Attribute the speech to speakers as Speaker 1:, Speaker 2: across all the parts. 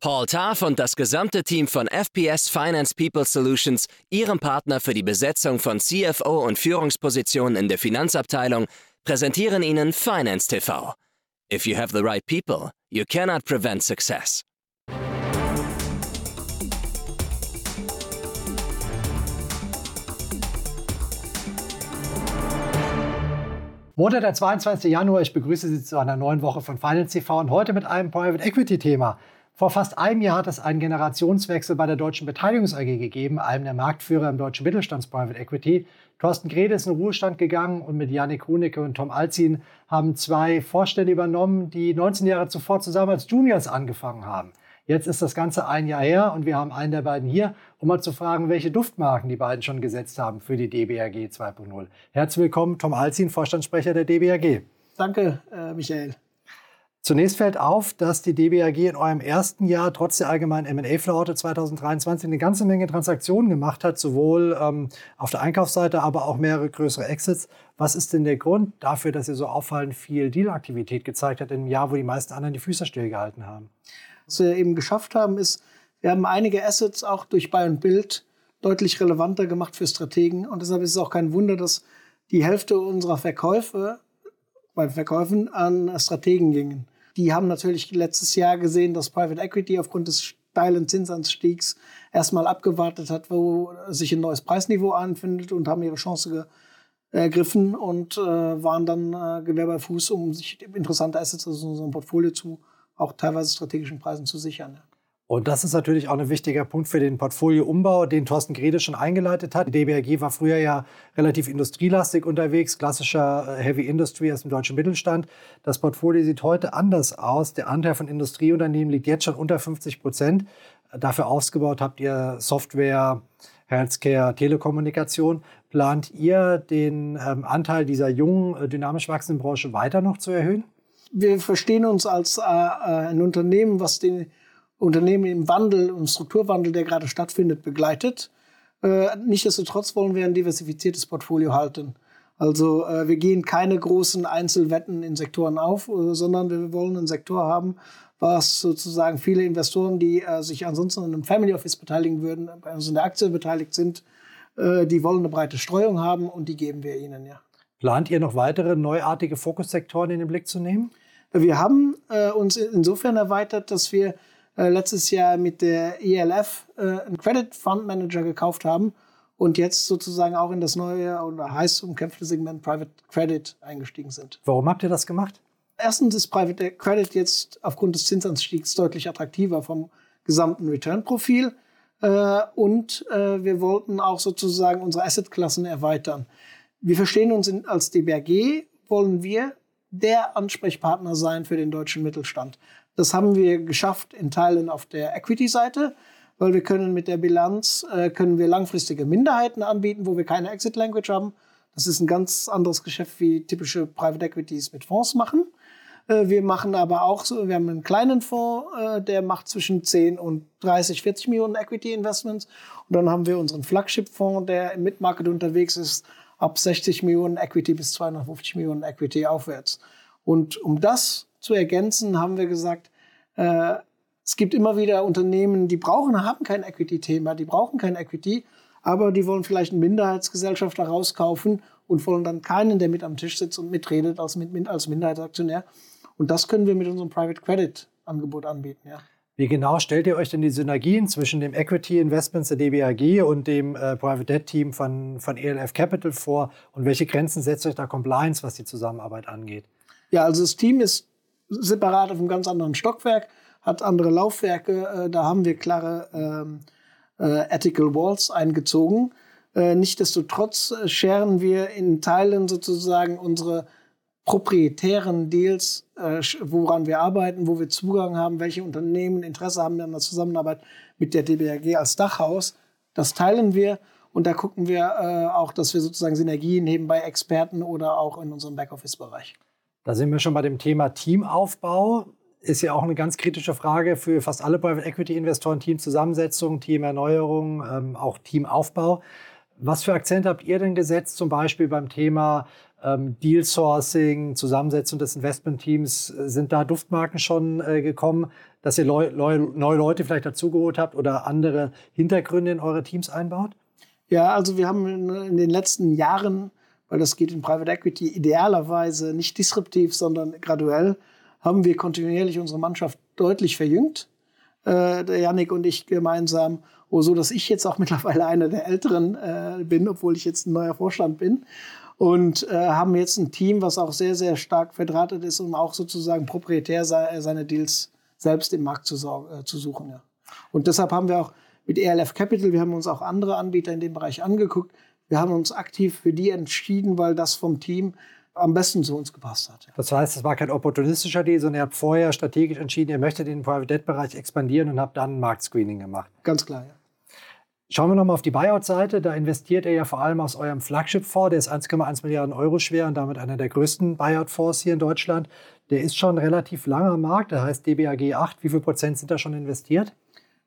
Speaker 1: Paul Tarf und das gesamte Team von FPS Finance People Solutions, Ihrem Partner für die Besetzung von CFO und Führungspositionen in der Finanzabteilung, präsentieren Ihnen Finance TV. If you have the right people, you cannot prevent success.
Speaker 2: Montag, der 22. Januar. Ich begrüße Sie zu einer neuen Woche von Finance TV und heute mit einem Private Equity Thema. Vor fast einem Jahr hat es einen Generationswechsel bei der Deutschen Beteiligungs AG gegeben, einem der Marktführer im deutschen Mittelstands-Private Equity. Thorsten Grede ist in den Ruhestand gegangen und mit Janik Hunecke und Tom Alzin haben zwei Vorstände übernommen, die 19 Jahre zuvor zusammen als Juniors angefangen haben. Jetzt ist das Ganze ein Jahr her und wir haben einen der beiden hier, um mal zu fragen, welche Duftmarken die beiden schon gesetzt haben für die DBRG 2.0. Herzlich willkommen, Tom Alzin, Vorstandssprecher der DBRG.
Speaker 3: Danke, äh, Michael.
Speaker 2: Zunächst fällt auf, dass die DBAG in eurem ersten Jahr trotz der allgemeinen M&A-Flaute 2023 eine ganze Menge Transaktionen gemacht hat, sowohl ähm, auf der Einkaufsseite, aber auch mehrere größere Exits. Was ist denn der Grund dafür, dass ihr so auffallend viel Dealaktivität gezeigt habt in einem Jahr, wo die meisten anderen die Füße stillgehalten haben?
Speaker 3: Was wir eben geschafft haben, ist, wir haben einige Assets auch durch Buy und Build deutlich relevanter gemacht für Strategen. Und deshalb ist es auch kein Wunder, dass die Hälfte unserer Verkäufe bei Verkäufen an Strategen gingen. Die haben natürlich letztes Jahr gesehen, dass Private Equity aufgrund des steilen Zinsanstiegs erstmal abgewartet hat, wo sich ein neues Preisniveau anfindet und haben ihre Chance ergriffen und äh, waren dann äh, Gewehr bei Fuß, um sich interessante Assets aus unserem Portfolio zu auch teilweise strategischen Preisen zu sichern. Ja.
Speaker 2: Und das ist natürlich auch ein wichtiger Punkt für den Portfolioumbau, den Thorsten Grede schon eingeleitet hat. Die DBRG war früher ja relativ industrielastig unterwegs, klassischer äh, Heavy Industry aus dem deutschen Mittelstand. Das Portfolio sieht heute anders aus. Der Anteil von Industrieunternehmen liegt jetzt schon unter 50 Prozent. Dafür ausgebaut habt ihr Software, Healthcare, Telekommunikation. Plant ihr den ähm, Anteil dieser jungen, äh, dynamisch wachsenden Branche weiter noch zu erhöhen?
Speaker 3: Wir verstehen uns als äh, äh ein Unternehmen, was den Unternehmen im Wandel, im Strukturwandel, der gerade stattfindet, begleitet. Äh, Nichtsdestotrotz wollen wir ein diversifiziertes Portfolio halten. Also äh, wir gehen keine großen Einzelwetten in Sektoren auf, äh, sondern wir wollen einen Sektor haben, was sozusagen viele Investoren, die äh, sich ansonsten in einem Family Office beteiligen würden, bei uns in der Aktie beteiligt sind, äh, die wollen eine breite Streuung haben und die geben wir ihnen, ja.
Speaker 2: Plant ihr noch weitere neuartige Fokussektoren in den Blick zu nehmen?
Speaker 3: Wir haben äh, uns insofern erweitert, dass wir äh, letztes Jahr mit der ELF äh, einen Credit Fund Manager gekauft haben und jetzt sozusagen auch in das neue oder heiß umkämpfte Segment Private Credit eingestiegen sind.
Speaker 2: Warum habt ihr das gemacht?
Speaker 3: Erstens ist Private Credit jetzt aufgrund des Zinsanstiegs deutlich attraktiver vom gesamten Return-Profil. Äh, und äh, wir wollten auch sozusagen unsere Assetklassen erweitern. Wir verstehen uns in, als DBRG, wollen wir der Ansprechpartner sein für den deutschen Mittelstand. Das haben wir geschafft in Teilen auf der Equity-Seite, weil wir können mit der Bilanz äh, können wir langfristige Minderheiten anbieten, wo wir keine Exit Language haben. Das ist ein ganz anderes Geschäft wie typische Private Equities mit Fonds machen. Äh, wir machen aber auch so, wir haben einen kleinen Fonds, äh, der macht zwischen 10 und 30, 40 Millionen Equity Investments. Und dann haben wir unseren Flagship-Fonds, der im Mid-Market unterwegs ist, ab 60 Millionen Equity bis 250 Millionen Equity aufwärts. Und um das zu ergänzen, haben wir gesagt, äh, es gibt immer wieder Unternehmen, die brauchen, haben kein Equity-Thema, die brauchen kein Equity, aber die wollen vielleicht einen Minderheitsgesellschafter rauskaufen und wollen dann keinen, der mit am Tisch sitzt und mitredet als, als Minderheitsaktionär. Und das können wir mit unserem Private Credit Angebot anbieten, ja.
Speaker 2: Wie genau stellt ihr euch denn die Synergien zwischen dem Equity Investments der DBAG und dem äh, Private Debt Team von, von ELF Capital vor? Und welche Grenzen setzt euch da Compliance, was die Zusammenarbeit angeht?
Speaker 3: Ja, also das Team ist separat auf einem ganz anderen Stockwerk, hat andere Laufwerke. Äh, da haben wir klare ähm, äh, Ethical Walls eingezogen. Äh, Nichtsdestotrotz äh, scheren wir in Teilen sozusagen unsere proprietären Deals, äh, woran wir arbeiten, wo wir Zugang haben, welche Unternehmen Interesse haben an der Zusammenarbeit mit der DBRG als Dachhaus. Das teilen wir und da gucken wir äh, auch, dass wir sozusagen Synergien heben bei Experten oder auch in unserem Backoffice-Bereich.
Speaker 2: Da sind wir schon bei dem Thema Teamaufbau. Ist ja auch eine ganz kritische Frage für fast alle Private Equity Investoren. Teamzusammensetzung, Teamerneuerung, ähm, auch Teamaufbau. Was für Akzente habt ihr denn gesetzt, zum Beispiel beim Thema ähm, Deal Sourcing, Zusammensetzung des Investmentteams? Sind da Duftmarken schon äh, gekommen, dass ihr neue Leute vielleicht dazugeholt habt oder andere Hintergründe in eure Teams einbaut?
Speaker 3: Ja, also wir haben in den letzten Jahren, weil das geht in Private Equity idealerweise nicht disruptiv, sondern graduell, haben wir kontinuierlich unsere Mannschaft deutlich verjüngt. Äh, der Yannick und ich gemeinsam, oh, so dass ich jetzt auch mittlerweile einer der Älteren äh, bin, obwohl ich jetzt ein neuer Vorstand bin. Und äh, haben jetzt ein Team, was auch sehr, sehr stark verdrahtet ist, um auch sozusagen proprietär sei, seine Deals selbst im Markt zu, äh, zu suchen. Ja. Und deshalb haben wir auch mit ELF Capital, wir haben uns auch andere Anbieter in dem Bereich angeguckt. Wir haben uns aktiv für die entschieden, weil das vom Team am besten zu uns gepasst hat.
Speaker 2: Das heißt, es war kein opportunistischer Deal, sondern ihr habt vorher strategisch entschieden, ihr möchtet den Private Debt Bereich expandieren und habt dann ein Marktscreening gemacht.
Speaker 3: Ganz klar, ja.
Speaker 2: Schauen wir nochmal auf die Buyout-Seite. Da investiert ihr ja vor allem aus eurem Flagship-Fonds. Der ist 1,1 Milliarden Euro schwer und damit einer der größten Buyout-Fonds hier in Deutschland. Der ist schon relativ langer Markt. Der heißt DBAG 8. Wie viel Prozent sind da schon investiert?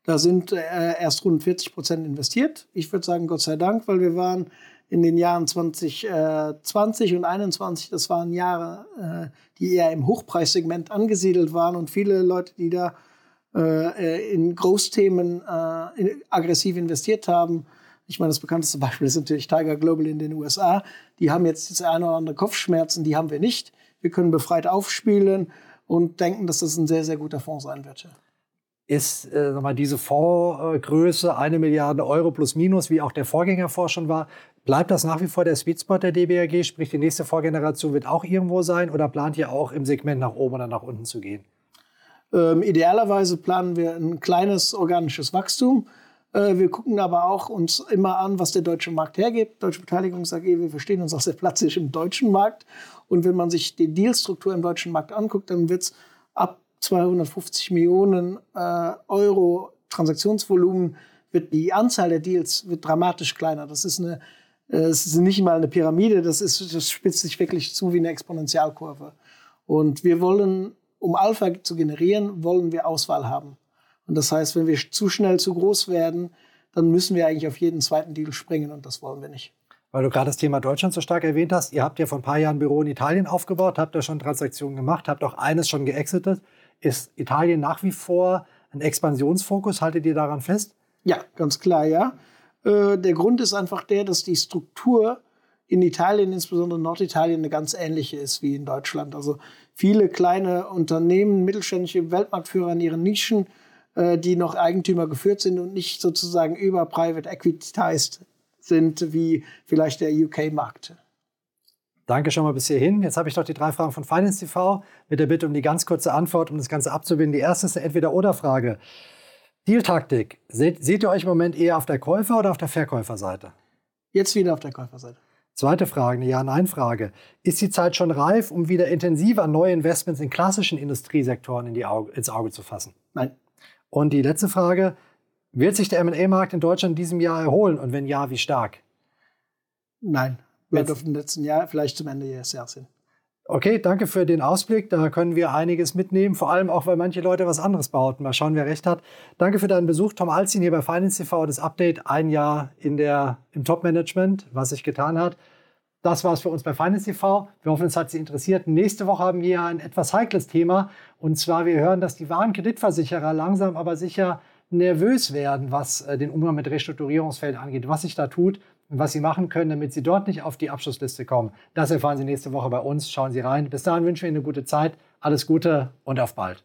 Speaker 3: Da sind äh, erst rund 40 Prozent investiert. Ich würde sagen, Gott sei Dank, weil wir waren in den Jahren 2020 äh, und 2021, das waren Jahre, äh, die eher im Hochpreissegment angesiedelt waren und viele Leute, die da äh, in Großthemen aggressiv investiert haben. Ich meine, das bekannteste Beispiel ist natürlich Tiger Global in den USA. Die haben jetzt das eine oder andere Kopfschmerzen, die haben wir nicht. Wir können befreit aufspielen und denken, dass das ein sehr, sehr guter Fonds sein wird
Speaker 2: ist äh, mal diese Fondsgröße, eine Milliarde Euro plus minus, wie auch der Vorgängerfonds schon war. Bleibt das nach wie vor der Sweet Spot der DBRG? Sprich, die nächste Vorgeneration wird auch irgendwo sein oder plant ihr auch im Segment nach oben oder nach unten zu gehen?
Speaker 3: Ähm, idealerweise planen wir ein kleines organisches Wachstum. Äh, wir gucken aber auch uns immer an, was der deutsche Markt hergibt. Deutsche Beteiligungs AG, wir verstehen uns auch sehr platzig im deutschen Markt. Und wenn man sich die Dealstruktur im deutschen Markt anguckt, dann wird es 250 Millionen äh, Euro Transaktionsvolumen wird die Anzahl der Deals wird dramatisch kleiner. Das ist eine, äh, es ist nicht mal eine Pyramide, das ist, das spitzt sich wirklich zu wie eine Exponentialkurve. Und wir wollen, um Alpha zu generieren, wollen wir Auswahl haben. Und das heißt, wenn wir zu schnell zu groß werden, dann müssen wir eigentlich auf jeden zweiten Deal springen und das wollen wir nicht.
Speaker 2: Weil du gerade das Thema Deutschland so stark erwähnt hast, ihr habt ja vor ein paar Jahren ein Büro in Italien aufgebaut, habt da schon Transaktionen gemacht, habt auch eines schon geexitet. Ist Italien nach wie vor ein Expansionsfokus? Haltet ihr daran fest?
Speaker 3: Ja, ganz klar, ja. Äh, der Grund ist einfach der, dass die Struktur in Italien, insbesondere Norditalien, eine ganz ähnliche ist wie in Deutschland. Also viele kleine Unternehmen, mittelständische Weltmarktführer in ihren Nischen, äh, die noch Eigentümer geführt sind und nicht sozusagen über Private Equitized sind wie vielleicht der UK-Markt.
Speaker 2: Danke schon mal bis hierhin. Jetzt habe ich doch die drei Fragen von Finance TV mit der Bitte um die ganz kurze Antwort, um das Ganze abzubinden. Die erste ist eine Entweder-Oder-Frage. Deal-Taktik. Seht, seht, ihr euch im Moment eher auf der Käufer- oder auf der Verkäuferseite?
Speaker 3: Jetzt wieder auf der Käuferseite.
Speaker 2: Zweite Frage, eine Ja-Nein-Frage. Ist die Zeit schon reif, um wieder intensiver neue Investments in klassischen Industriesektoren in Auge, ins Auge zu fassen?
Speaker 3: Nein.
Speaker 2: Und die letzte Frage. Wird sich der M&A-Markt in Deutschland in diesem Jahr erholen? Und wenn ja, wie stark?
Speaker 3: Nein auf dem letzten Jahr vielleicht zum Ende des Jahres hin.
Speaker 2: Okay, danke für den Ausblick. Da können wir einiges mitnehmen, vor allem auch, weil manche Leute was anderes behaupten. Mal schauen, wer recht hat. Danke für deinen Besuch, Tom Alzin hier bei Finance TV. Das Update, ein Jahr in der, im Top-Management, was sich getan hat. Das war es für uns bei Finance TV. Wir hoffen, es hat Sie interessiert. Nächste Woche haben wir ein etwas heikles Thema. Und zwar, wir hören, dass die Warenkreditversicherer langsam aber sicher nervös werden, was äh, den Umgang mit Restrukturierungsfällen angeht, was sich da tut was Sie machen können, damit Sie dort nicht auf die Abschlussliste kommen. Das erfahren Sie nächste Woche bei uns. Schauen Sie rein. Bis dahin wünschen wir Ihnen eine gute Zeit. Alles Gute und auf bald.